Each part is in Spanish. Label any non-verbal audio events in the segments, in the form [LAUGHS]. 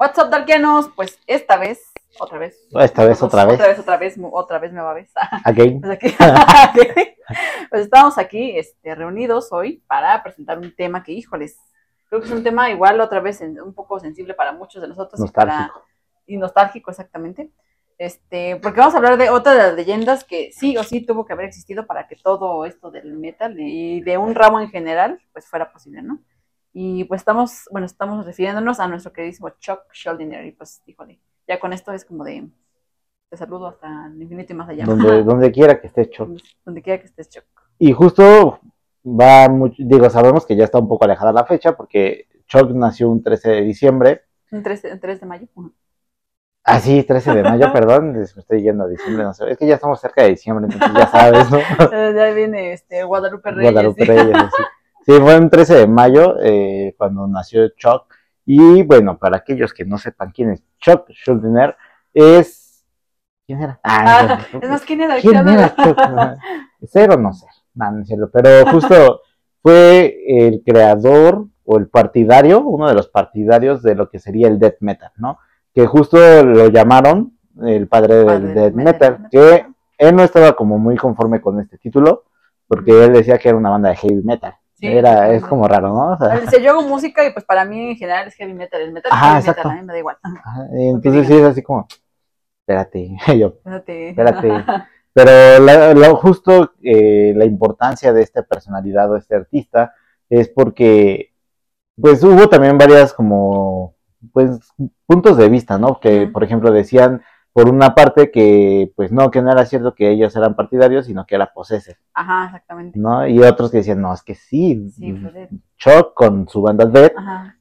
What's up, Darkianos? Pues esta vez, otra vez. Esta vez, otra vez. Otra vez, otra vez, otra vez me va a ver. Again. [LAUGHS] Pues, aquí- [LAUGHS] pues estamos aquí este, reunidos hoy para presentar un tema que, híjoles, creo que es un tema igual otra vez en- un poco sensible para muchos de nosotros. y para- Nostálgico. y nostálgico, exactamente. Este, porque vamos a hablar de otra de las leyendas que sí o sí tuvo que haber existido para que todo esto del metal y de un ramo en general, pues fuera posible, ¿no? Y pues estamos, bueno, estamos refiriéndonos a nuestro queridísimo Chuck Schuldiner y pues, híjole, ya con esto es como de, te saludo hasta el infinito y más allá. Donde, [LAUGHS] donde quiera que esté Chuck. Donde, quiera que estés, Chuck. Y justo va mucho, digo, sabemos que ya está un poco alejada la fecha porque Chuck nació un 13 de diciembre. Un 3, de- un 3 de mayo. Ah, sí, 13 de mayo, [LAUGHS] perdón, me estoy yendo a diciembre, no sé. Es que ya estamos cerca de diciembre, entonces ya sabes, ¿no? [LAUGHS] Ya viene este Guadalupe Reyes. Guadalupe. Reyes, sí. Sí, fue un 13 de mayo eh, cuando nació Chuck. Y bueno, para aquellos que no sepan quién es Chuck Schuldiner, es. ¿Quién era? Ah, no, es más, ¿quién era? ¿Quién ¿Quién era? Chuck? [LAUGHS] ¿Ser o no ser? No, no es cierto. Pero justo fue el creador o el partidario, uno de los partidarios de lo que sería el death metal, ¿no? Que justo lo llamaron el padre del Padre del death metal. metal, que él no estaba como muy conforme con este título, porque él decía que era una banda de heavy metal. Sí, era, es como raro, ¿no? O sea, yo hago música y pues para mí en general es heavy metal. El metal Ajá, es heavy metal, a mí me da igual. ajá, entonces sí es así como, espérate, [LAUGHS] yo, Espérate. Espérate. [LAUGHS] Pero la- la- justo eh, la importancia de esta personalidad o este artista es porque pues hubo también varias como pues puntos de vista, ¿no? Que Ujú. por ejemplo decían por una parte que pues no, que no era cierto que ellos eran partidarios, sino que era Possessor, Ajá, exactamente. ¿no? Y otros que decían, no, es que sí, Sí, fue de... Chuck con su banda Dead,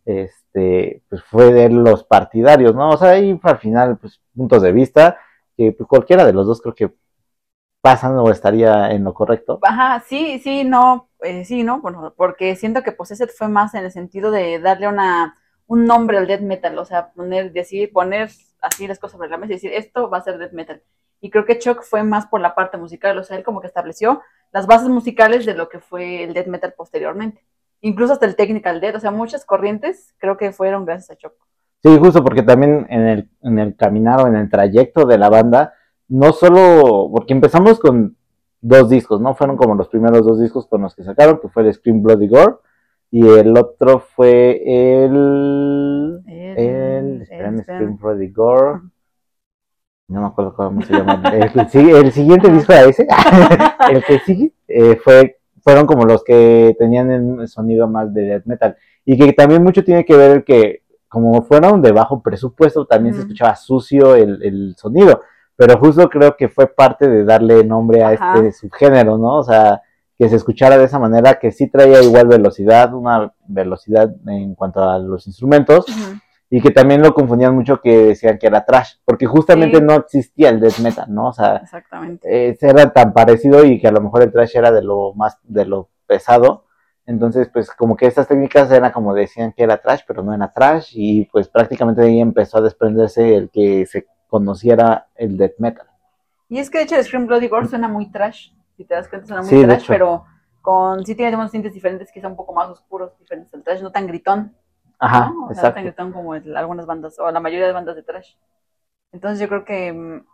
este, pues fue de los partidarios, ¿no? O sea, ahí al final, pues, puntos de vista, que pues, cualquiera de los dos creo que pasan o estaría en lo correcto. Ajá, sí, sí, no, eh, sí, no, bueno, porque siento que Possessed fue más en el sentido de darle una, un nombre al death metal, o sea, poner, decir, poner así las cosas sobre la mesa y decir, esto va a ser death metal. Y creo que Chuck fue más por la parte musical, o sea, él como que estableció las bases musicales de lo que fue el death metal posteriormente. Incluso hasta el technical death, o sea, muchas corrientes creo que fueron gracias a Chuck. Sí, justo porque también en el, en el caminar o en el trayecto de la banda, no solo, porque empezamos con dos discos, ¿no? Fueron como los primeros dos discos con los que sacaron, que fue el Scream Bloody Gore, y el otro fue el... El, espérame, Scream Bloody Gore. No me acuerdo cómo se llama. [LAUGHS] El, el siguiente disco a ese, [LAUGHS] [LAUGHS] el que sigue, eh, fue, fueron como los que tenían el sonido más de death metal. Y que también mucho tiene que ver el que, como fueron de bajo presupuesto, también se escuchaba sucio el, el sonido. Pero justo creo que fue parte de darle nombre a Ajá. este subgénero, ¿no? O sea, que se escuchara de esa manera, que sí traía igual velocidad, una velocidad en cuanto a los instrumentos, Ujú. y que también lo confundían mucho que decían que era trash, porque justamente Sí. no existía el death metal, ¿no? O sea, Exactamente. eh, era tan parecido y que a lo mejor el trash era de lo más, de lo pesado. Entonces, pues como que estas técnicas eran como decían que era trash, pero no era trash, y pues prácticamente ahí empezó a desprenderse el que se conociera el death metal. Y es que de hecho Scream Bloody Gore suena muy trash, si te das cuenta suena muy Sí, trash, pero con sí tiene unos tintes diferentes, quizá un poco más oscuros, diferentes al trash, no tan gritón, Ajá, ¿no? O sea, no tan exacto. gritón como el- algunas bandas, o la mayoría de bandas de trash. Entonces yo creo que, mm,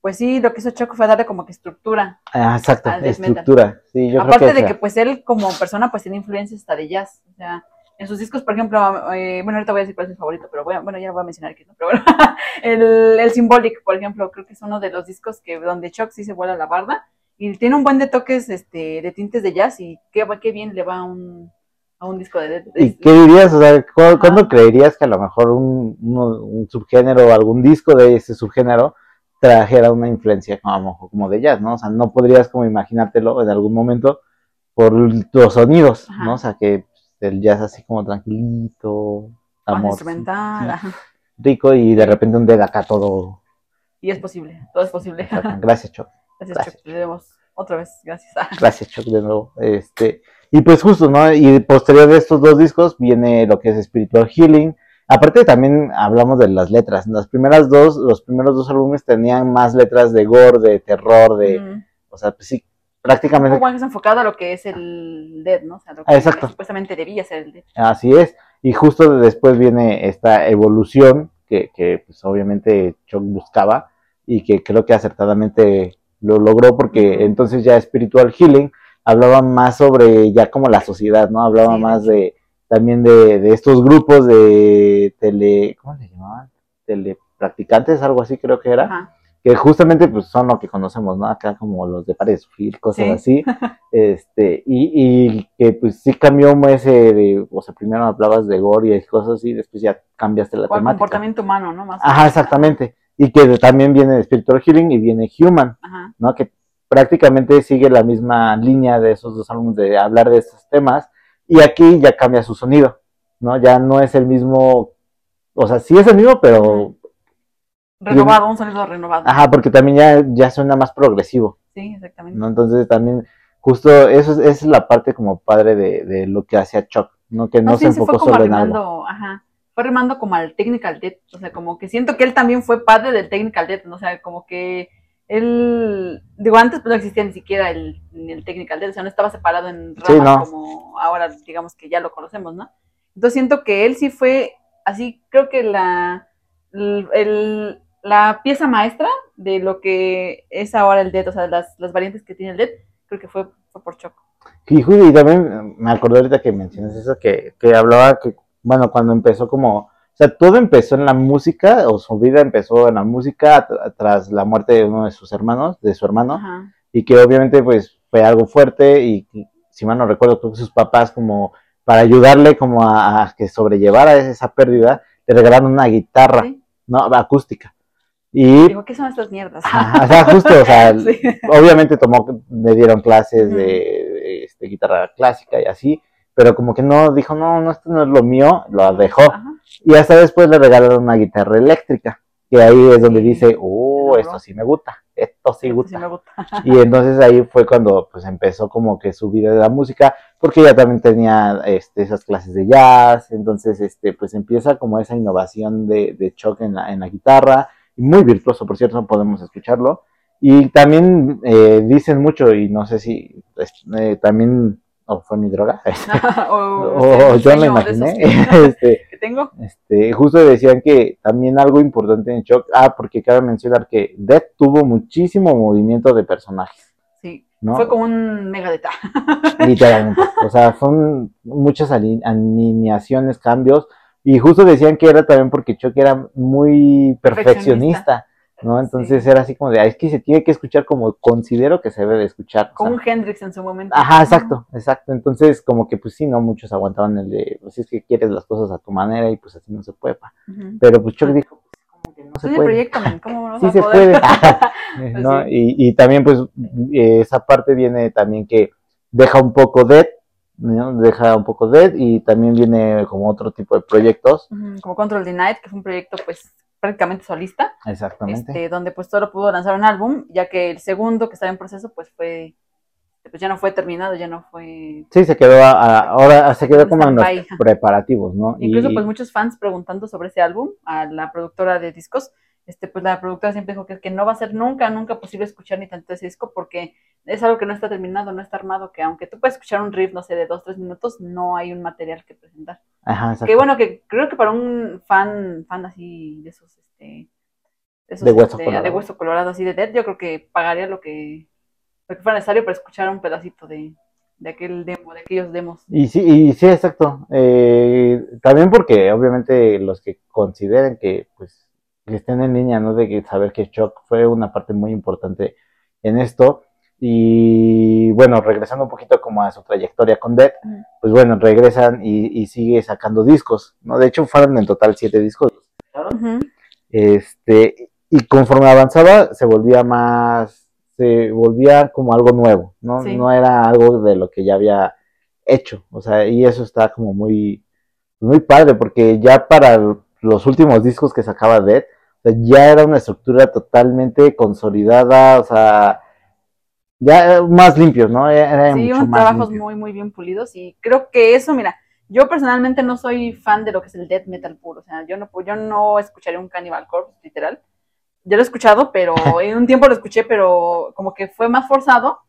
pues sí, lo que hizo Choco fue darle como que estructura. Ah, exacto, estructura. Sí, yo Aparte creo que, de o que sea, pues él como persona pues tiene influencias hasta de jazz, o sea, en sus discos, por ejemplo, eh, bueno, ahorita voy a decir cuál es mi favorito, pero voy a- bueno, ya lo voy a mencionar aquí, ¿no? Pero bueno, [LAUGHS] el, el Symbolic, por ejemplo, creo que es uno de los discos que donde Chuck sí se vuela la barda y tiene un buen de toques este, de tintes de jazz y qué, qué bien le va a un, a un disco de... de- ¿Y qué dirías? O sea, ¿cu- ¿cuándo creerías que a lo mejor un, uno- un subgénero o algún disco de ese subgénero trajera una influencia como, como de jazz, ¿no? O sea, no podrías como imaginártelo en algún momento por los sonidos, Ajá. ¿no? O sea, que el jazz así como tranquilito, amor, instrumental, rico y de repente un dedo acá todo. y es posible, todo es posible. [LAUGHS] Gracias, Choc. Gracias, Gracias. Chuck, te debemos otra vez, gracias. [LAUGHS] Gracias, Choc, de nuevo. Este, y pues justo, ¿no? Y posterior de estos dos discos viene lo que es Spiritual Healing. Aparte también hablamos de las letras. Las primeras dos, los primeros dos álbumes tenían más letras de gore, de terror, de, Mm. o sea, pues sí, prácticamente Un más enfocado a lo que es el Dead, ¿no? O sea, lo Ah, que exacto. supuestamente debía ser el Dead. así es. Y justo después viene esta evolución que, que pues obviamente Chuck buscaba y que creo que acertadamente lo logró porque entonces ya Spiritual Healing hablaba más sobre ya como la sociedad, ¿no? Hablaba Sí, más de también de, de estos grupos de tele, ¿cómo le llamaban? Telepracticantes, algo así creo que era, Ajá. que justamente pues son lo que conocemos, ¿no? Acá como los de pares de sufrir, cosas Sí. así, [LAUGHS] este, y, y que pues sí cambió ese de, o sea, primero hablabas de gore y cosas así, después ya cambiaste la O el temática. comportamiento humano, ¿no? Más Ajá, exactamente. Y que también viene de Spiritual Healing y viene Human, Ajá. ¿no? Que prácticamente sigue la misma línea de esos dos álbumes de hablar de estos temas. Y aquí ya cambia su sonido, ¿no? Ya no es el mismo, o sea, sí es el mismo, pero, Renovado, un sonido renovado. ajá, porque también ya, ya suena más progresivo, Sí, exactamente. ¿no? Entonces también, justo eso es, esa es la parte como padre de, de lo que hacía Chuck, ¿no? Que no, Más se bien se fue enfocó como solo en algo. ajá, fue arrimando como al Technical Death, o sea, como que siento que él también fue padre del Technical Death, ¿no? o sea, como que él, digo, antes pues no existía ni siquiera el, el Technical Death, o sea, no estaba separado en ramas Sí, no. como ahora, digamos que ya lo conocemos, ¿no? Entonces siento que él sí fue, así, creo que la, el- la pieza maestra de lo que es ahora el Death, o sea, las, las variantes que tiene el Death, creo que fue, fue por Choco. Y, y también me acordé ahorita que mencionas eso, que, que hablaba que, bueno, cuando empezó como, o sea, todo empezó en la música, o su vida empezó en la música tra- tras la muerte de uno de sus hermanos, de su hermano, Ajá. y que obviamente pues fue algo fuerte y si mal no recuerdo, creo que sus papás como para ayudarle como a, a que sobrellevara esa pérdida, le regalaron una guitarra, Sí. no, acústica. Y, Digo, ¿qué son estas mierdas? ajá, o sea, justo, o sea, [LAUGHS] Sí. obviamente tomó, le dieron clases Ujú. de, de, este, guitarra clásica y así, pero como que no, dijo, no, no, esto no es lo mío, lo dejó. Ajá. Y hasta después le regalaron una guitarra eléctrica, que ahí es donde dice, oh, esto sí me gusta, esto sí gusta. me gusta. [LAUGHS] Y entonces ahí fue cuando pues empezó como que su vida de la música, porque ella también tenía este, esas clases de jazz, entonces este, pues empieza como esa innovación de, de Chuck en la, en la guitarra, y muy virtuoso, por cierto, podemos escucharlo. Y también eh, dicen mucho, y no sé si eh, también, o fue mi droga, [LAUGHS] [LAUGHS] o, yo de esos imaginé, [LAUGHS] que, este, que tengo. este, justo decían que también algo importante en Chuck, ah, porque cabe mencionar que Death tuvo muchísimo movimiento de personajes, Sí. ¿no? Fue como un megadeta. Literalmente. O sea, son muchas ali- alineaciones, cambios. Y justo decían que era también porque Chuck era muy perfeccionista, ¿no? Entonces Sí. era así como de, "Ay, es que se tiene que escuchar como considero que se debe de escuchar. Como un Hendrix en su momento. Ajá, exacto, exacto. Entonces, como que pues sí, no muchos aguantaban el de, pues es que quieres las cosas a tu manera y pues así no se puede. pa". Ujú. Pero pues Chuck Ah. dijo, pues, como que no se el puede. proyecto, [LAUGHS] ¿cómo no Sí se poder? puede. [LAUGHS] [LAUGHS] Pues ¿no? sí. y, y también pues eh, esa parte viene también que deja un poco dead, ¿no? deja un poco dead y también viene como otro tipo de proyectos, Como Control the Night, que fue un proyecto pues prácticamente solista, exactamente. este, donde pues solo pudo lanzar un álbum, ya que el segundo que estaba en proceso pues fue, pues ya no fue terminado, ya no fue Sí, se quedó a- a- ahora se quedó como en los preparativos, ¿no? Incluso y, pues muchos fans preguntando sobre ese álbum a la productora de discos, este pues la productora siempre dijo que, que no va a ser nunca, nunca posible escuchar ni tanto ese disco porque es algo que no está terminado, no está armado, que aunque tú puedes escuchar un riff, no sé, de dos, tres minutos, no hay un material que presentar. ajá, exacto. Que bueno, que creo que para un fan, fan así de esos, este, de, esos, De hueso este, colorado. de hueso colorado así de Dead, yo creo que pagaría lo que, lo que fuera necesario para escuchar un pedacito de, de aquel demo, de aquellos demos. Y sí, y sí, exacto. Eh, también porque obviamente los que consideren que pues que estén en línea, ¿no? De que saber que Shock fue una parte muy importante en esto. Y bueno, regresando un poquito como a su trayectoria con Dead, pues bueno, regresan y, y sigue sacando discos, ¿no? De hecho, fueron en total siete discos. Este, y conforme avanzaba, se volvía más, se volvía como algo nuevo, ¿no? Sí. No era algo de lo que ya había hecho, o sea, y eso está como muy, muy padre, porque ya para los últimos discos que sacaba Dead, sea, ya era una estructura totalmente consolidada, o sea, ya más limpios, ¿no? Era Sí, mucho unos más trabajos limpio. muy, muy bien pulidos y creo que eso, mira, yo personalmente no soy fan de lo que es el death metal puro, o sea, yo no, yo no escucharía un Cannibal Corpse, literal. Yo lo he escuchado, pero [LAUGHS] en un tiempo lo escuché, pero como que fue más forzado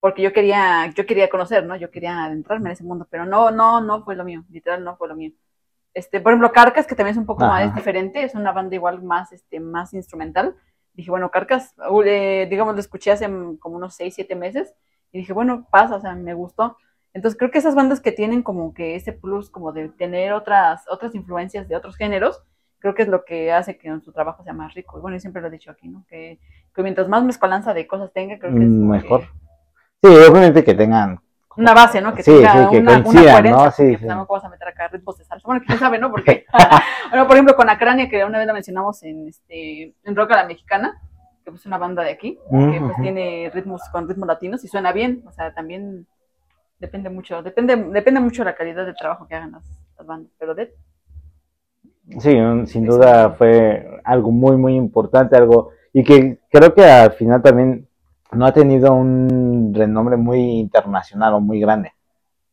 porque yo quería, yo quería conocer, ¿no? Yo quería adentrarme en ese mundo, pero no, no, no fue lo mío, literal no fue lo mío. Este, por ejemplo, Carcas, que también es un poco Ajá. más diferente, es una banda igual más, este, más instrumental. Dije, bueno, Carcas, uh, eh, digamos, lo escuché hace como unos 6, 7 meses y dije, bueno, pasa, o sea, me gustó. Entonces creo que esas bandas que tienen como que ese plus como de tener otras, otras influencias de otros géneros, creo que es lo que hace que su trabajo sea más rico. Y bueno, yo siempre lo he dicho aquí, ¿no? Que, que mientras más mezcolanza de cosas tenga, creo que es Mm, Mejor. que Sí, obviamente que tengan. Una base, ¿no? Que Sí, tenga sí, que una, una coincidan, coherencia, ¿no? Sí, porque, sí. no vas a meter acá ritmos de salsa. Bueno, quién sabe, ¿no? Porque, [LAUGHS] bueno, por ejemplo, con Acrania, que una vez la mencionamos en, este, en Rock a la Mexicana, que pues, es una banda de aquí, que pues tiene ritmos con ritmos latinos y suena bien, o sea, también depende mucho, depende, depende mucho de la calidad del trabajo que hagan las, las bandas, pero de, Sí, un- sin duda fue algo muy, muy importante, algo, y que creo que al final también no ha tenido un renombre muy internacional o muy grande.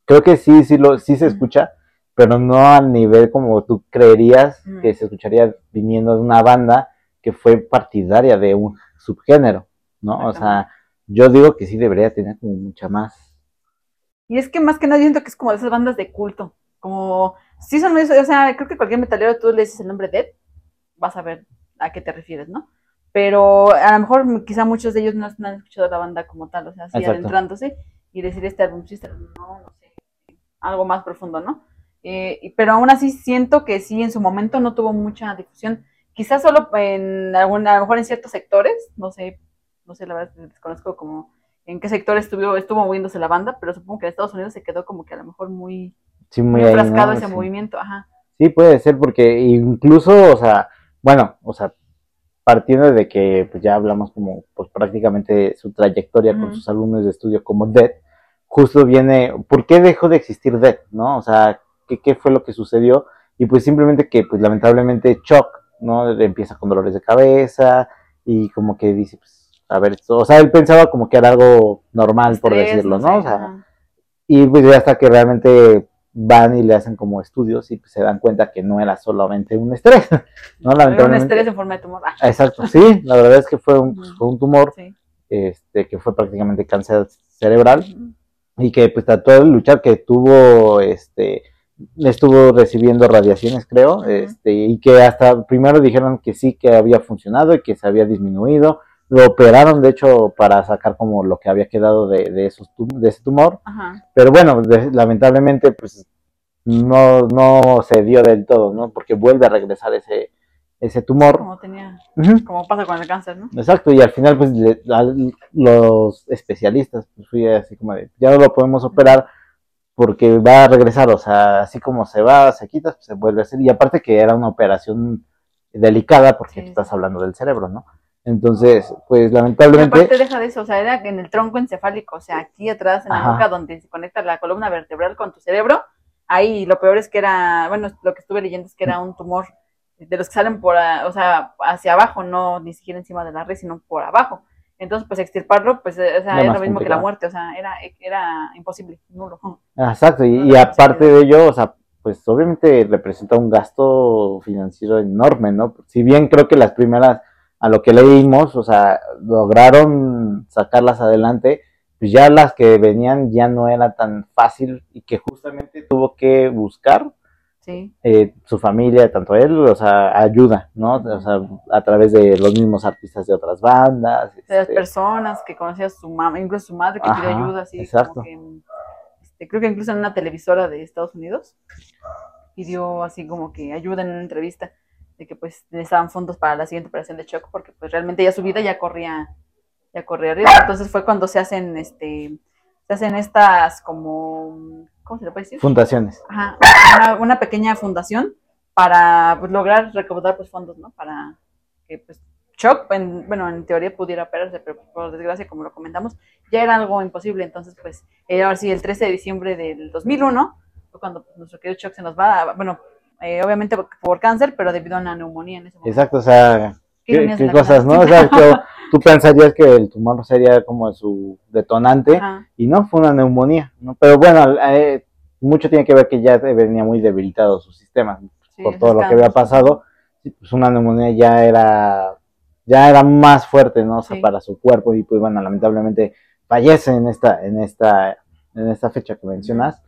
Creo que sí, sí, lo, sí se escucha, pero no a nivel como tú creerías que se escucharía viniendo de una banda que fue partidaria de un subgénero, ¿no? O sea, yo digo que sí debería tener como mucha más. Y es que más que nada yo siento que es como de esas bandas de culto. Como, sí son eso, o sea, creo que cualquier metalero tú le dices el nombre Dead, vas a ver a qué te refieres, ¿no? Pero a lo mejor quizá muchos de ellos no, no han escuchado la banda como tal, o sea, así Exacto. adentrándose y decir este álbum, sí, este álbum, no, no sé, algo más profundo, ¿no? Eh, pero aún así siento que sí, en su momento no tuvo mucha difusión. Quizás solo en algún, a lo mejor en ciertos sectores, no sé, no sé, la verdad desconozco como en qué sector estuvo, estuvo moviéndose la banda, pero supongo que en Estados Unidos se quedó como que a lo mejor muy, Sí, muy muy ahí, enfrascado ¿no? ese Sí. movimiento, ajá. Sí, puede ser, porque incluso, o sea, bueno, o sea, partiendo de que pues ya hablamos como pues prácticamente su trayectoria con sus alumnos de estudio como Dead, justo viene, ¿por qué dejó de existir Dead? ¿No? O sea, ¿qué, qué fue lo que sucedió? Y pues simplemente que pues lamentablemente Chuck, ¿no? Empieza con dolores de cabeza y como que dice, pues, a ver, esto- o sea, él pensaba como que era algo normal, por decirlo, ¿no? O sea, y pues ya hasta que realmente van y le hacen como estudios y pues se dan cuenta que no era solamente un estrés, [LAUGHS] ¿no? un Lamentablemente. estrés en forma de tumor. Ah, Exacto, sí, la verdad es que fue un, Ujú. fue un tumor, sí. este, que fue prácticamente cáncer cerebral y que pues trató de luchar, que tuvo, este, estuvo recibiendo radiaciones, creo, este, y que hasta primero dijeron que sí que había funcionado y que se había disminuido, lo operaron de hecho para sacar como lo que había quedado de, de esos de ese tumor, Ajá. pero bueno, de- lamentablemente pues no, no se dio del todo, ¿no? Porque vuelve a regresar ese, ese tumor. Como tenía, como pasa con el cáncer, ¿no? Exacto, y al final, pues le- los especialistas, pues fui así como de, ya no lo podemos operar porque va a regresar, o sea, así como se va, se quita, pues, se vuelve a hacer, y aparte que era una operación delicada porque Sí, estás hablando del cerebro, ¿no? Entonces, pues Y lamentablemente, aparte deja de eso, o sea, era en el tronco encefálico, o sea, aquí atrás en la Ajá. nuca donde se conecta la columna vertebral con tu cerebro, ahí lo peor es que era, bueno, lo que estuve leyendo es que era un tumor de los que salen por, o sea, hacia abajo, no ni siquiera encima de la red, sino por abajo. Entonces, pues extirparlo, pues, eh, o sea, Era lo mismo que la muerte, o sea, era, era imposible, nulo. exacto, y, No y era aparte de ello, o sea, pues obviamente representa un gasto financiero enorme, ¿no? Si bien creo que las primeras, a lo que leímos, o sea, lograron sacarlas adelante, pues ya las que venían ya no era tan fácil y que justamente tuvo que buscar Sí, eh, su familia, tanto él, o sea, ayuda, ¿no? O sea, a través de los mismos artistas de otras bandas. de las este, personas que conocía su mamá, incluso su madre que pidió ayuda, así exacto. como que, este, creo que incluso en una televisora de Estados Unidos pidió así como que ayuda en una entrevista de que pues necesitaban fondos para la siguiente operación de Choco porque pues realmente ya su vida ya corría ya corría arriba, entonces fue cuando se hacen este se hacen estas como ¿cómo se le puede decir? fundaciones. Ajá, una, una pequeña fundación para pues, lograr recaudar pues fondos, ¿no? Para que pues Chuck, en- bueno, en teoría pudiera operarse, pero por desgracia, como lo comentamos, ya era algo imposible. Entonces, pues, eh, ahora sí, el 13 de diciembre del 2001 fue cuando pues, nuestro querido Chuck se nos va, bueno, eh, obviamente por, por cáncer, pero debido a una neumonía en ese momento. Exacto, o sea, Qué qué, cosas. ¿no? O sea, [LAUGHS] tú pensarías que el tumor sería como su detonante Ajá, y no, fue una neumonía, ¿no? Pero bueno, eh, mucho tiene que ver que ya venía muy debilitado su sistema sí, por todo lo que había pasado. Pues una neumonía ya era ya era más fuerte, ¿no? O sea, Sí. para su cuerpo y pues bueno, lamentablemente fallece en esta en esta en esta fecha que mencionas.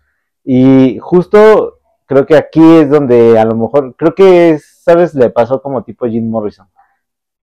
Y justo creo que aquí es donde a lo mejor, creo que, ¿sabes? Le pasó como tipo Jim Morrison.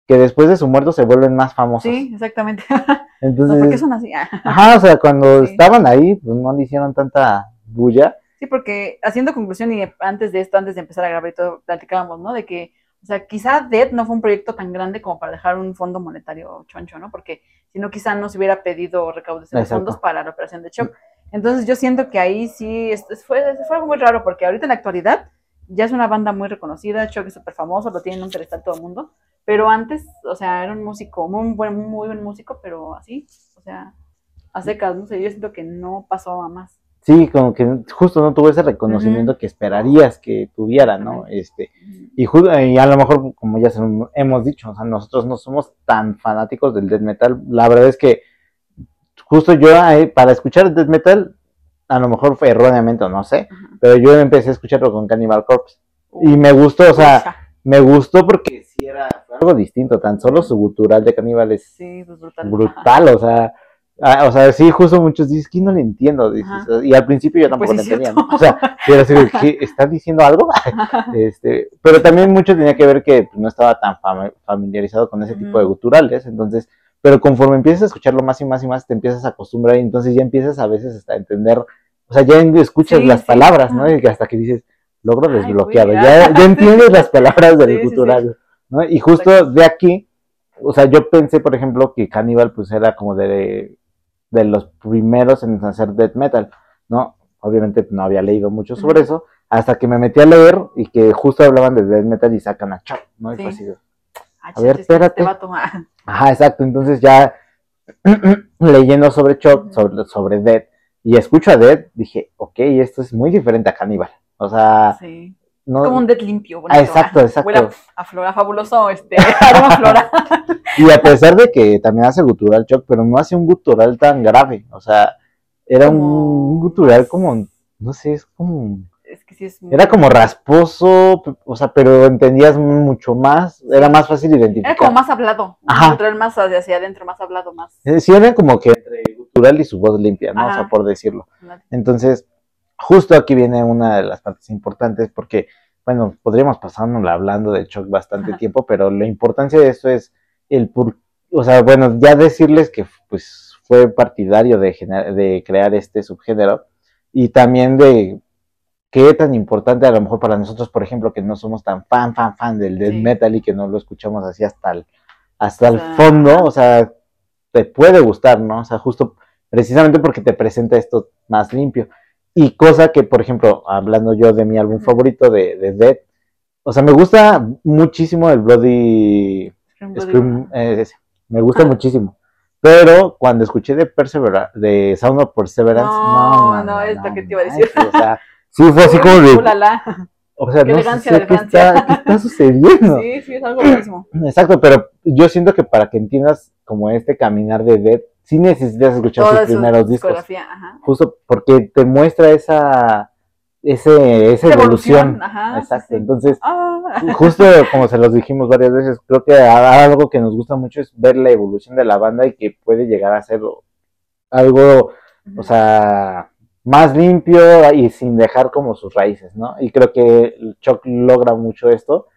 Que después de su muerto se vuelven más famosos. Sí, exactamente. [LAUGHS] Entonces, ¿Por qué son así? [LAUGHS] ajá, o sea, cuando Sí. estaban ahí, pues no le hicieron tanta bulla. Sí, porque haciendo conclusión y antes de esto, antes de empezar a grabar y todo, platicábamos, ¿no? De que, o sea, quizá Dead no fue un proyecto tan grande como para dejar un fondo monetario choncho, ¿no? Porque si no, quizá no se hubiera pedido recaudación de fondos para la operación de Shock. Entonces yo siento que ahí sí es- fue, fue algo muy raro, porque ahorita en la actualidad ya es una banda muy reconocida, Shock es súper famoso, lo tiene en un pedestal todo el mundo, pero antes, o sea, era un músico, muy buen, muy buen músico, pero así, o sea, a secas, no sé, yo siento que no pasó a más. Sí, como que justo no tuvo ese reconocimiento que esperarías que tuviera, ¿no? Este, y, y a lo mejor, como ya se- hemos dicho, o sea, nosotros no somos tan fanáticos del death metal. La verdad es que justo yo, eh, para escuchar death metal, a lo mejor fue erróneamente o no sé, Ajá. pero yo empecé a escucharlo con Cannibal Corpse. Y me gustó, o sea, me gustó porque sí era algo distinto, tan solo su gutural de Cannibal es Sí, pues brutal. brutal, o sea, ah, o sea, sí, justo muchos dices que no le entiendo, dices, y al principio yo tampoco Pues lo entendía. ¿no? o sea, yo era. [LAUGHS] ¿estás diciendo algo? [LAUGHS] este, pero también mucho tenía que ver que no estaba tan fam- familiarizado con ese tipo de guturales, entonces, pero conforme empiezas a escucharlo más y más y más, te empiezas a acostumbrar y entonces ya empiezas a veces hasta a entender, o sea, ya escuchas Sí, las sí, palabras, ¿no? Y hasta que dices, logro Ay, desbloqueado, ya, ya entiendes las palabras del [LAUGHS] gutural, ¿no? Y justo de aquí, o sea, yo pensé, por ejemplo, que Cannibal pues era como de, de los primeros en hacer death metal, ¿no? Obviamente no había leído mucho sobre eso, hasta que me metí a leer y que justo hablaban de death metal y sacan a Chuck, ¿no? Y Sí. Ah, A ver, este espérate. vato, ah. [LAUGHS] Ajá, exacto. Entonces ya [CLEARS THROAT] leyendo sobre Ujú. sobre, sobre Dead, y escucho a Dead, dije, ok, esto es muy diferente a Cannibal. O sea, Sí. no. Como un dead limpio. Ah, exacto, exacto. Huele a, flora, fabuloso, este, [LAUGHS] aroma flora. [LAUGHS] Y a pesar de que también hace gutural Chuck, pero no hace un gutural tan grave. O sea, era Como- un gutural como, no sé, es como. Es que sí es muy- Era como rasposo, o sea, pero entendías mucho más, era más fácil identificar. Era como más hablado. Ajá. Gutural más hacia, adentro, más hablado, más. Eh, Sí, era como que entre gutural y su voz limpia, ¿no? O sea, Ajá. por decirlo. Entonces, justo aquí viene una de las partes importantes porque, bueno, podríamos pasárnosla hablando de Chuck bastante Ajá. tiempo, pero la importancia de esto es el por, o sea, bueno, ya decirles que pues fue partidario de, gener- de crear este subgénero y también de qué tan importante a lo mejor para nosotros, por ejemplo, que no somos tan fan, fan, fan del death Sí. metal y que no lo escuchamos así hasta el, hasta el sea, fondo, o sea, te puede gustar, ¿no? O sea, justo precisamente porque te presenta esto más limpio. Y cosa que, por ejemplo, hablando yo de mi álbum favorito de, de Dead, o sea, me gusta muchísimo el Bloody Scream eh, me gusta Ah. muchísimo. Pero cuando escuché de Persevera, de Sound of Perseverance, No, no, no, es lo que te iba a decir. manches, O sea, [LAUGHS] sí fue así como de, Ulala. [LAUGHS] o sea, Qué no elegancia, sé qué elegancia. está, qué está [LAUGHS] sucediendo. Sí, sí, es algo buenísimo. [CLEARS THROAT] Exacto, pero yo siento que para que entiendas como este caminar de Dead, sí necesitas escuchar Toda sus su primeros discos. ajá. Justo porque te muestra esa, ese, esa evolución. Ajá. Exacto, sí. entonces Ah, justo como se los dijimos varias veces, creo que algo que nos gusta mucho es ver la evolución de la banda y que puede llegar a ser algo, o sea, más limpio y sin dejar como sus raíces, ¿no? Y creo que Chuck logra mucho esto,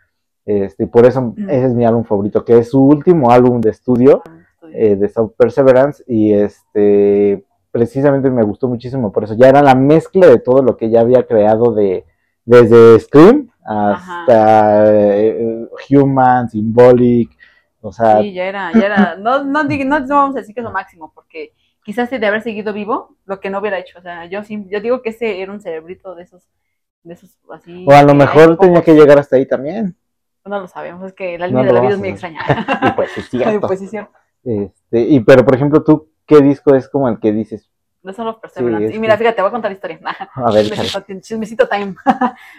este, y por eso Mm. ese es mi álbum favorito, que es su último álbum de estudio, eh, de South Perseverance, y este, precisamente me gustó muchísimo por eso, ya era la mezcla de todo lo que ya había creado de, desde Scream hasta eh, Human, Symbolic, o sea, Sí, ya era, ya era. No, no, no, no vamos a decir que es lo máximo, porque quizás de haber seguido vivo, lo que no hubiera hecho. O sea, yo sí, yo digo que ese era un cerebrito de esos, de esos así. o a lo mejor tenía que llegar hasta ahí también, No lo sabemos, es que la No línea de la vida es muy extraña. [LAUGHS] y pues es [LAUGHS] cierto. pues sí, es cierto. Este, y pero por ejemplo, tú, ¿qué disco es como el que dices? No son los Perseverance. es y mira, que- fíjate, voy a contar la historia. [LAUGHS] A ver, chismecito time.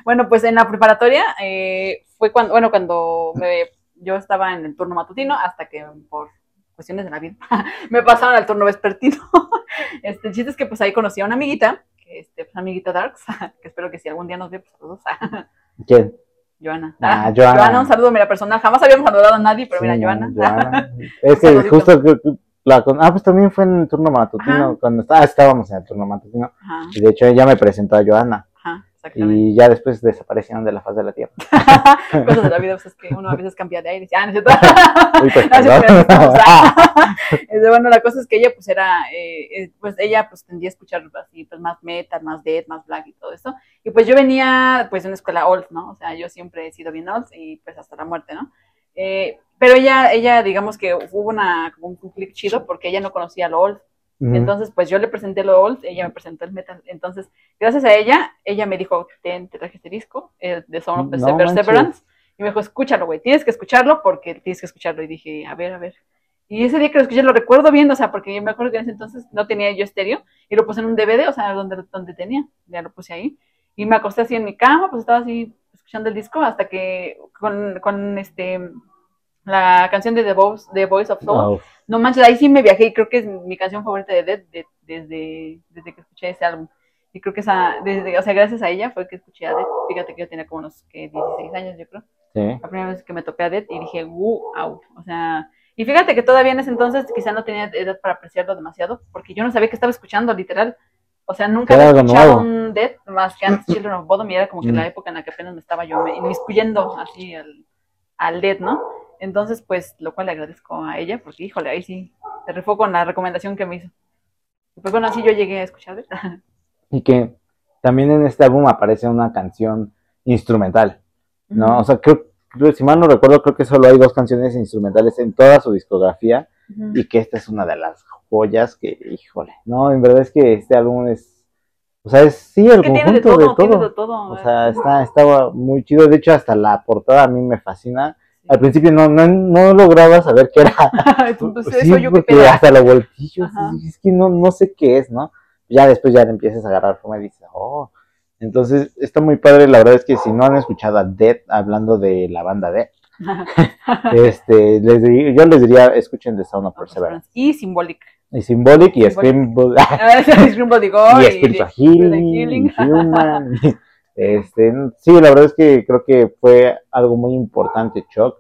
bueno, pues en la preparatoria eh, fue cuando, bueno, cuando me- yo estaba en el turno matutino hasta que por cuestiones de la vida [LAUGHS] me pasaron al turno vespertino. [LAUGHS] este, el chiste es que pues ahí conocí a una amiguita, que este, pues amiguita Darks, [LAUGHS] que espero que si algún día nos ve, pues saludos. ¿Quién? Joana. Ah, Joana. un saludo, mira, personal. Jamás habíamos saludado a nadie, pero mira, Sí, Joana. Joana. Es que justo la con- ah, pues también fue en el turno matutino, Ajá. cuando está- ah, estábamos en el turno matutino, Ajá, y de hecho ella me presentó a Joana. Exactamente. y ya después desaparecieron de la faz de la tierra. [LAUGHS] Cosas de la vida, pues es que uno a veces cambia de aire. Ah, no es cierto. Bueno, la cosa es que ella, pues, era, eh, eh, pues, ella, pues, tendía a escuchar así, pues, más metal, más death, más black y todo eso. Y, pues, yo venía, pues, de una escuela old, ¿no? O sea, yo siempre he sido bien old y, pues, hasta la muerte, ¿no? Eh, pero ella, ella, digamos que hubo una, como un clic chido porque ella no conocía lo old. Entonces, pues yo le presenté lo old, ella me presentó el metal. Entonces, gracias a ella, ella me dijo, ten, te traje este disco, eh, de Son of No Perseverance. Y me dijo, escúchalo, güey, tienes que escucharlo porque tienes que escucharlo. Y dije, a ver, a ver. Y ese día que lo escuché lo recuerdo bien, o sea, porque yo me acuerdo que en ese entonces no tenía yo estéreo y lo puse en un DVD, o sea, donde, donde tenía, ya lo puse ahí. Y me acosté así en mi cama, pues estaba así escuchando el disco hasta que con, con este la canción de The Voice, The Voice of Soul, Wow. no manches, ahí sí me viajé y creo que es mi canción favorita de Dead de- desde, desde que escuché ese álbum. Y creo que esa, desde, o sea, gracias a ella fue que escuché a Dead. Fíjate que yo tenía como unos que 16 años, yo creo. Sí. La primera vez que me topé a Dead y dije, wow, o sea, y fíjate que todavía en ese entonces quizá no tenía edad para apreciarlo demasiado, porque yo no sabía que estaba escuchando, literal. O sea, nunca había escuchado nuevo. un Dead más que antes Children of Bodom y era como que Mm. la época en la que apenas me estaba yo me- inmiscuyendo así al, al Dead, ¿no? Entonces, pues, lo cual le agradezco a ella, porque, híjole, ahí sí, se rifó con la recomendación que me hizo. Pues bueno, así yo llegué a escuchar. [LAUGHS] Y que también en este álbum aparece una canción instrumental, ¿no? O sea, creo, creo- si mal no recuerdo, creo que solo hay dos canciones instrumentales en toda su discografía Ujú. y que esta es una de las joyas que, híjole, no, en verdad es que este álbum es, o sea, es sí el Es que conjunto de todo, de todo. de todo. O sea, está, estaba muy chido. De hecho, hasta la portada a mí me fascina. Al principio no, no, no lograba saber qué era. [LAUGHS] Entonces, Sí, eso yo que porque pedo. hasta lo voltillo. Ajá. Es que no, no sé qué es, ¿no? Ya después ya le empiezas a agarrar forma y dices, oh. Entonces, está muy padre. La verdad es que si no han escuchado a Dead hablando de la banda Dead, [LAUGHS] este, les di- yo les diría, escuchen The Sound of Perseverance. Y Symbolic. Y Symbolic y. Scream [LAUGHS] Scream Body Gore y y de- Healing, y Human. Este, sí, la verdad es que creo que fue algo muy importante, Chuck,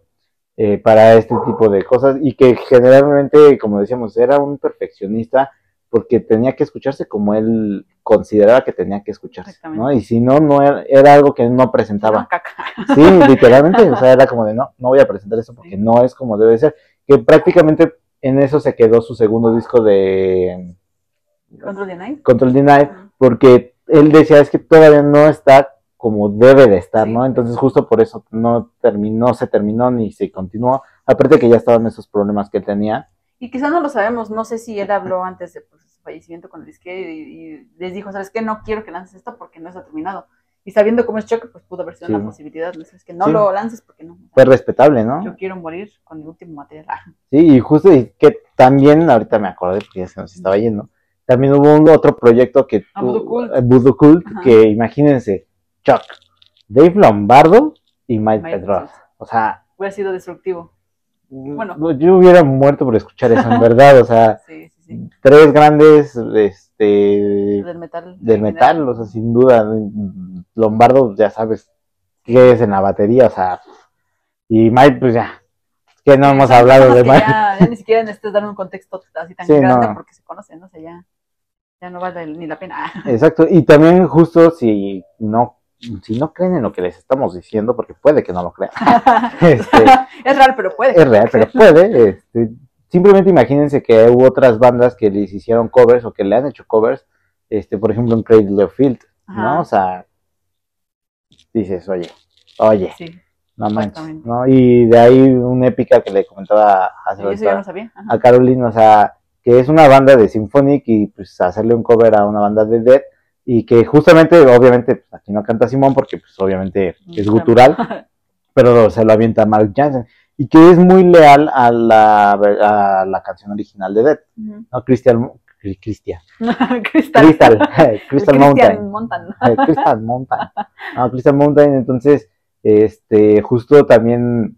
eh, para este tipo de cosas y que generalmente, como decíamos, era un perfeccionista porque tenía que escucharse como él consideraba que tenía que escucharse. ¿no? Y si no, no era, era algo que él no presentaba. [LAUGHS] Sí, literalmente, o sea, era como de no, no voy a presentar eso porque no es como debe ser. Que prácticamente en eso se quedó su segundo disco de Control Night. Control Denied, porque él decía es que todavía no está como debe de estar, Sí. ¿no? Entonces justo por eso no terminó, se terminó ni se continuó, aparte que ya estaban esos problemas que él tenía. Y quizás no lo sabemos, no sé si él habló antes de pues, su fallecimiento con el disquete y, y les dijo, ¿sabes qué? No quiero que lances esto porque no está terminado. Y sabiendo cómo es Chuck, pues pudo haber sido Sí. una posibilidad. ¿no? Es que no Sí. lo lances porque no. Fue respetable, ¿no? Yo quiero morir con el último material. Sí, y justo y que también, ahorita me acordé porque ya se nos estaba yendo, también hubo un otro proyecto que Ah, Voodoo Cult. eh, Voodoo Cult, Ajá. que imagínense, Chuck, Dave Lombardo y Mike Mike. Pedrosa. O sea, Hubiera sido destructivo. Bueno. no, yo hubiera muerto por escuchar eso, en [LAUGHS] verdad, o sea, Sí, sí, sí. tres grandes este Del metal. del metal, general. o sea, sin duda, Lombardo ya sabes qué es en la batería, o sea, y Mike pues ya, que no hemos hablado de Mike. Ya, ya ni siquiera necesitas dar un contexto así tan [LAUGHS] grande no. porque se conocen, ¿no? O sea, ya, ya no vale ni la pena. [LAUGHS] Exacto, y también justo si no si no creen en lo que les estamos diciendo, porque puede que no lo crean, [LAUGHS] este, es real, pero puede. es real, pero puede, este, simplemente imagínense que hubo otras bandas que les hicieron covers o que le han hecho covers, este, por ejemplo en of Field. ¿no? O sea, dices, oye, oye, Sí, no manches. ¿no? Y de ahí una épica que le comentaba hace eso rato no a Caroline, o sea, que es una banda de Symphonic y pues hacerle un cover a una banda de Dead y que justamente, obviamente, pues, aquí no canta Simón porque pues obviamente es gutural, [LAUGHS] pero se lo avienta Mark Jansen y que es muy leal a la, a la canción original de Dead, Ujú. ¿no? Crystal, Cristian, [LAUGHS] Crystal. Crystal, [LAUGHS] Crystal Christian Mountain. Mountain. Eh, Crystal Mountain. No, Crystal Mountain, entonces, este, justo también,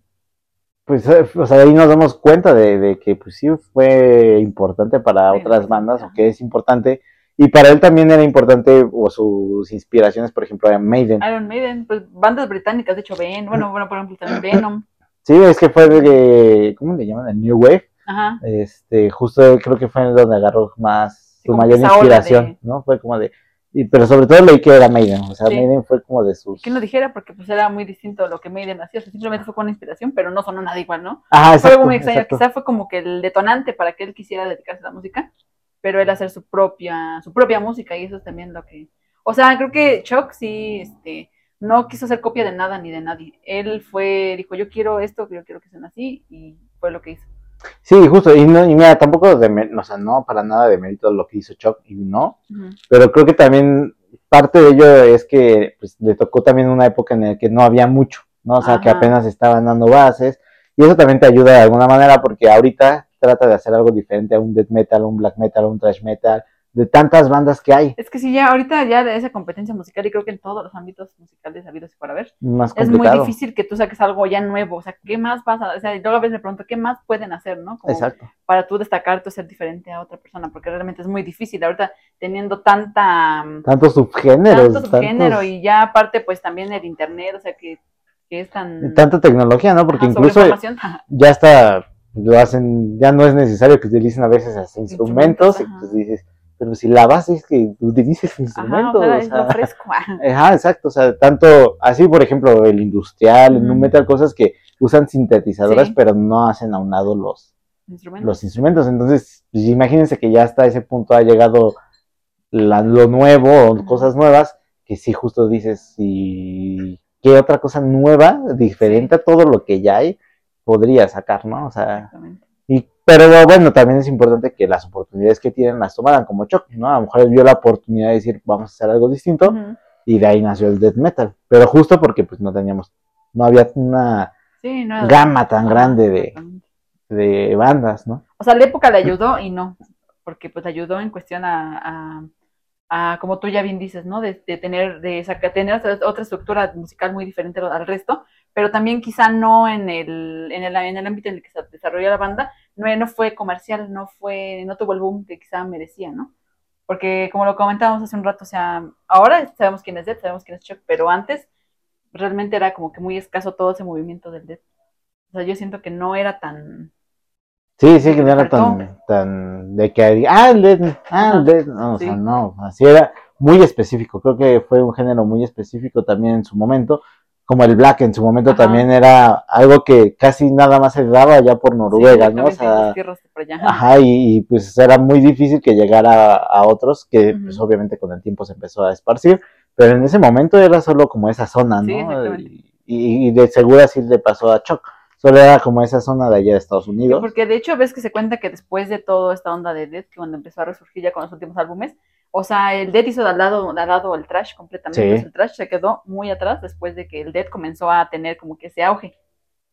pues, eh, o sea, ahí nos damos cuenta de, de que, pues sí, fue importante para otras bandas, o que es importante, y para él también era importante, o sus inspiraciones, por ejemplo, eran Maiden. Iron Maiden, pues bandas británicas, de hecho, ven, bueno, bueno, por ejemplo, también [COUGHS] Venom. Sí, es que fue de, ¿cómo le llaman? El New Wave. Ajá. Este, justo creo que fue donde agarró más su mayor inspiración, de- ¿no? Fue como de, Y, pero sobre todo leí que era Maiden, o sea, Sí. Maiden fue como de sus... Que no dijera porque pues era muy distinto a lo que Maiden hacía, o sea, simplemente fue con una inspiración, pero no sonó nada igual, ¿no? Ajá, fue exacto, algo muy extraño, exacto. quizá fue como que el detonante para que él quisiera dedicarse a la música, pero él hacer su propia, su propia música y eso es también lo que, o sea, creo que Chuck sí, este, no quiso hacer copia de nada ni de nadie, él fue, dijo, yo quiero esto, yo quiero que sean así y fue lo que hizo. Sí, justo, y, no, y mira, tampoco, de, o sea, no para nada de mérito lo que hizo Chuck, y no, pero creo que también parte de ello es que pues, le tocó también una época en la que no había mucho, ¿no? O sea, que apenas estaban dando bases, y eso también te ayuda de alguna manera porque ahorita trata de hacer algo diferente a un death metal, un black metal, un thrash metal, de tantas bandas que hay, Es que sí, ya ahorita ya de esa competencia musical y creo que en todos los ámbitos musicales habidos y para ver, más es muy difícil que tú saques algo ya nuevo, o sea, ¿qué más vas a, o sea, yo a veces me pregunto, ¿qué más pueden hacer, no? Como Exacto. para tú destacarte o ser diferente a otra persona, porque realmente es muy difícil ahorita teniendo tanta Tantos subgéneros, tanto subgénero tantos- y ya aparte pues también el internet, o sea que, que es tan tanta tecnología, ¿no? Porque ajá, incluso [LAUGHS] ya está, lo hacen, ya no es necesario que utilicen a veces instrumentos, Instrumentos, y pues dices, pero si la base es que utilices Ajá, instrumentos, o sea, o sea, fresco. ajá. [LAUGHS] Ajá, exacto, o sea, tanto, así por ejemplo, el industrial, el nu metal, cosas que usan sintetizadores, Sí. pero no hacen aunado los, Instrumentos. los instrumentos. Entonces, pues, imagínense que ya hasta ese punto ha llegado la- lo nuevo o cosas nuevas, que sí justo dices, y qué otra cosa nueva, diferente a todo lo que ya hay, podría sacar, ¿no? O sea, Exactamente. Pero bueno, también es importante que las oportunidades que tienen las tomaran como Chuck, ¿no? A lo mejor él vio la oportunidad de decir, vamos a hacer algo distinto, y de ahí nació el death metal. Pero justo porque pues no teníamos, no había una Sí, no, gama tan grande de, de bandas, ¿no? O sea, la época le ayudó y no, porque pues ayudó en cuestión a, a, a, como tú ya bien dices, ¿no? De, de tener, de sacar, tener otra, estructura musical muy diferente al resto, pero también quizá no en el, en el, en el ámbito en el que se desarrolló la banda, no, no fue comercial, no fue, no tuvo el boom que quizá merecía, ¿no? Porque como lo comentábamos hace un rato, o sea, ahora sabemos quién es Dead, sabemos quién es Chuck, pero antes realmente era como que muy escaso todo ese movimiento del Dead. O sea, yo siento que no era tan, Sí, sí, que no era tan, tan de que, ah, el death, ah, el death, no, o sea, no, así era muy específico, creo que fue un género muy específico también en su momento, como el black en su momento Ajá. también era algo que casi nada más se daba allá por Noruega, Sí, ¿no? O sea. Ajá, y, y, pues era muy difícil que llegara a, a otros, que pues obviamente con el tiempo se empezó a esparcir, pero en ese momento era solo como esa zona, ¿no? Sí, y, y de seguro así le pasó a Chuck, solo era como esa zona de allá de Estados Unidos. Porque de hecho ves que se cuenta que después de toda esta onda de Death, que cuando empezó a resurgir ya con los últimos álbumes, o sea, el Death hizo de al lado, al lado el trash completamente. Sí. Entonces, el trash se quedó muy atrás después de que el Death comenzó a tener como que ese auge.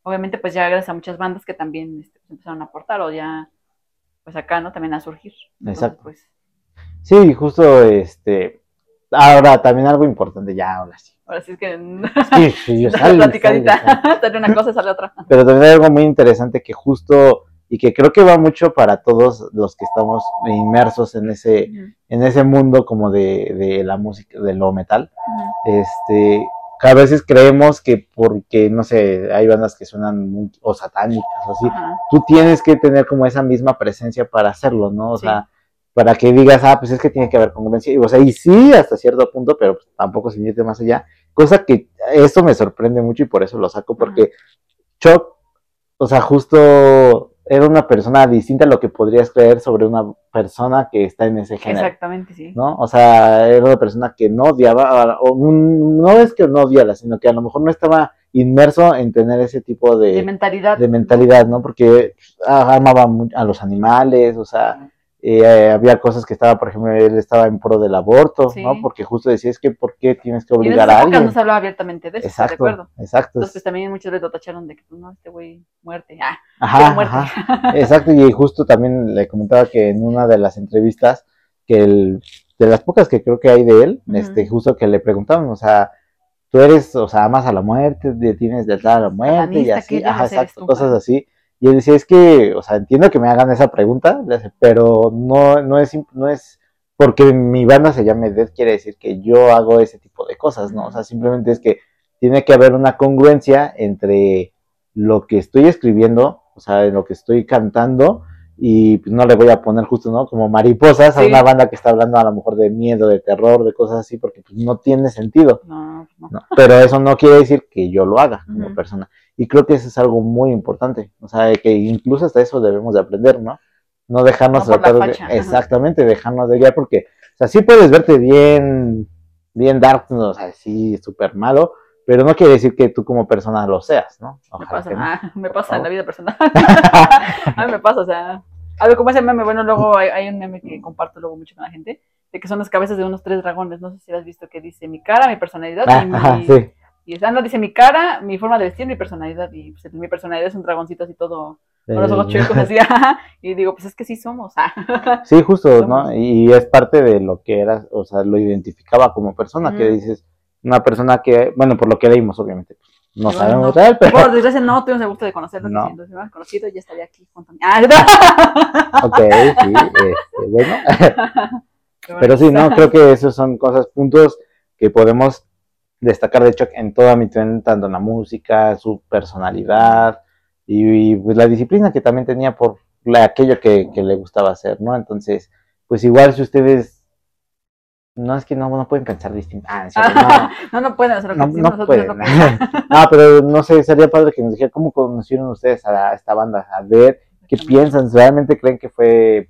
Obviamente, pues ya gracias a muchas bandas que también este, pues, empezaron a aportar o ya, pues acá, ¿no? También a surgir. Entonces, Exacto. Pues, Sí, justo este. Ahora, también algo importante, ya, ahora sí. ahora sí es que Sí, sí, [LAUGHS] yo platicadita, sale, sale. [LAUGHS] sale una cosa, sale otra. Pero también hay algo muy interesante que justo, y que creo que va mucho para todos los que estamos inmersos en ese, en ese mundo como de, de la música, de lo metal. Este, a veces creemos que porque, no sé, hay bandas que suenan muy, o satánicas o así, tú tienes que tener como esa misma presencia para hacerlo, ¿no? O Sí. sea, para que digas, ah, pues es que tiene que haber congruencia. Y, o sea, y sí, hasta cierto punto, pero pues, tampoco sin irte más allá. Cosa que esto me sorprende mucho y por eso lo saco, porque Chuck, o sea, justo era una persona distinta a lo que podrías creer sobre una persona que está en ese género. Exactamente, sí. ¿no? O sea, era una persona que no odiaba, o un- no es que no odiara, sino que a lo mejor no estaba inmerso en tener ese tipo de, De mentalidad. de mentalidad, ¿no? Porque ah, amaba a los animales, o sea, eh, había cosas que estaba, por ejemplo, él estaba en pro del aborto, Sí. ¿no? Porque justo decía, es que ¿por qué tienes que Y en obligar a alguien? no se hablaba abiertamente de eso, ¿estás de Exacto, acuerdo? exacto. Entonces, pues también muchas veces lo tacharon de que, pues, no, este güey, muerte. Ah, Ajá, muerte. ajá. [LAUGHS] Exacto, y justo también le comentaba que en una de las entrevistas, que el, de las pocas que creo que hay de él, este, justo que le preguntaban, o sea, tú eres, o sea, amas a la muerte, te tienes de a la muerte y así, cosas así. Y él decía, es que, o sea, entiendo que me hagan esa pregunta, pero no, no es, no es porque mi banda se llame Death, quiere decir que yo hago ese tipo de cosas, ¿no? O sea, simplemente es que tiene que haber una congruencia entre lo que estoy escribiendo, o sea, en lo que estoy cantando y pues no le voy a poner justo, ¿no? Como mariposas a una banda que está hablando a lo mejor de miedo, de terror, de cosas así, porque pues no tiene sentido. No, no. ¿no? Pero eso no quiere decir que yo lo haga como persona. Y creo que eso es algo muy importante. O sea, que incluso hasta eso debemos de aprender, ¿no? No dejarnos No tratar de... Exactamente, dejarnos de guiar porque, o sea, sí puedes verte bien, bien dark, o sea, sí, súper malo, pero no quiere decir que tú como persona lo seas, ¿no? Me Ojalá pasa, que no. ah, [LAUGHS] me pasa en la vida personal. [LAUGHS] a mí me pasa, o sea. A ver, como ese meme, bueno, luego hay, hay un meme que comparto luego mucho con la gente, de que son las cabezas de unos tres dragones. No sé si has visto, que dice mi cara, mi personalidad Ah, y mi. ajá, sí. Y esa no dice mi cara, mi forma de vestir, mi personalidad. Y pues, mi personalidad es un dragoncito así todo, con los ojos chuecos así. [LAUGHS] y digo, pues es que sí somos. ah. Sí, justo, Somos. ¿no? Y es parte de lo que era, o sea, lo identificaba como persona, que dices, una persona que, bueno, por lo que leímos, obviamente, pues, no sabemos no. real, pero, Por desgracia, no tuvimos el gusto de conocerlo. No. Si nos hubiéramos conocido, ya estaría aquí junto a mí. Ah, ok, sí, este, bueno, [LAUGHS] [LAUGHS] pero sí, no, creo que esos son cosas, puntos que podemos destacar de Chuck en toda mi tanto en la música, su personalidad y, y, pues la disciplina que también tenía por la- aquello que, que le gustaba hacer, ¿no? Entonces, pues igual si ustedes, no es que no, no pueden pensar distinto, ah, [LAUGHS] no, No, no pueden hacer lo que no, no nosotros. pueden. [LAUGHS] no pero no sé, sería padre que nos dijeran cómo conocieron ustedes a, esta banda, a ver qué piensan, realmente creen que fue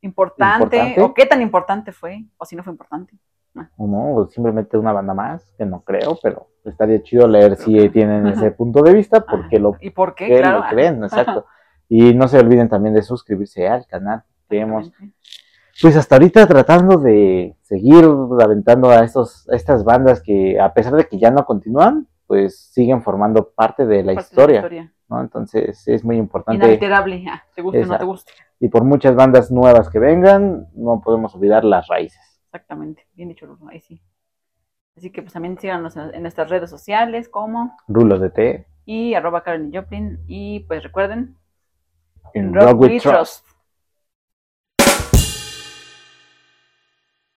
Importante, Importante. o qué tan importante fue, o si no fue importante. o no, o simplemente una banda más, que no creo, pero estaría chido leer si que- tienen [LAUGHS] ese punto de vista, porque Ah, lo, ¿Y por qué? claro. lo creen, exacto. Y no se olviden también de suscribirse al canal, Exactamente. Pues hasta ahorita tratando de seguir aventando a, estos, a estas bandas que a pesar de que ya no continúan, pues siguen formando parte de la Parte de historia, ¿no? Entonces es muy importante. Inalterable, ah, te guste o no te guste. Y por muchas bandas nuevas que vengan, no podemos olvidar las raíces. Exactamente, bien dicho, Rulo, ahí sí. Así que pues también síganos en, nuestras redes sociales como Rulos de té y arroba Karen y Joplin. Y pues recuerden, en Rock Rock with. Trust.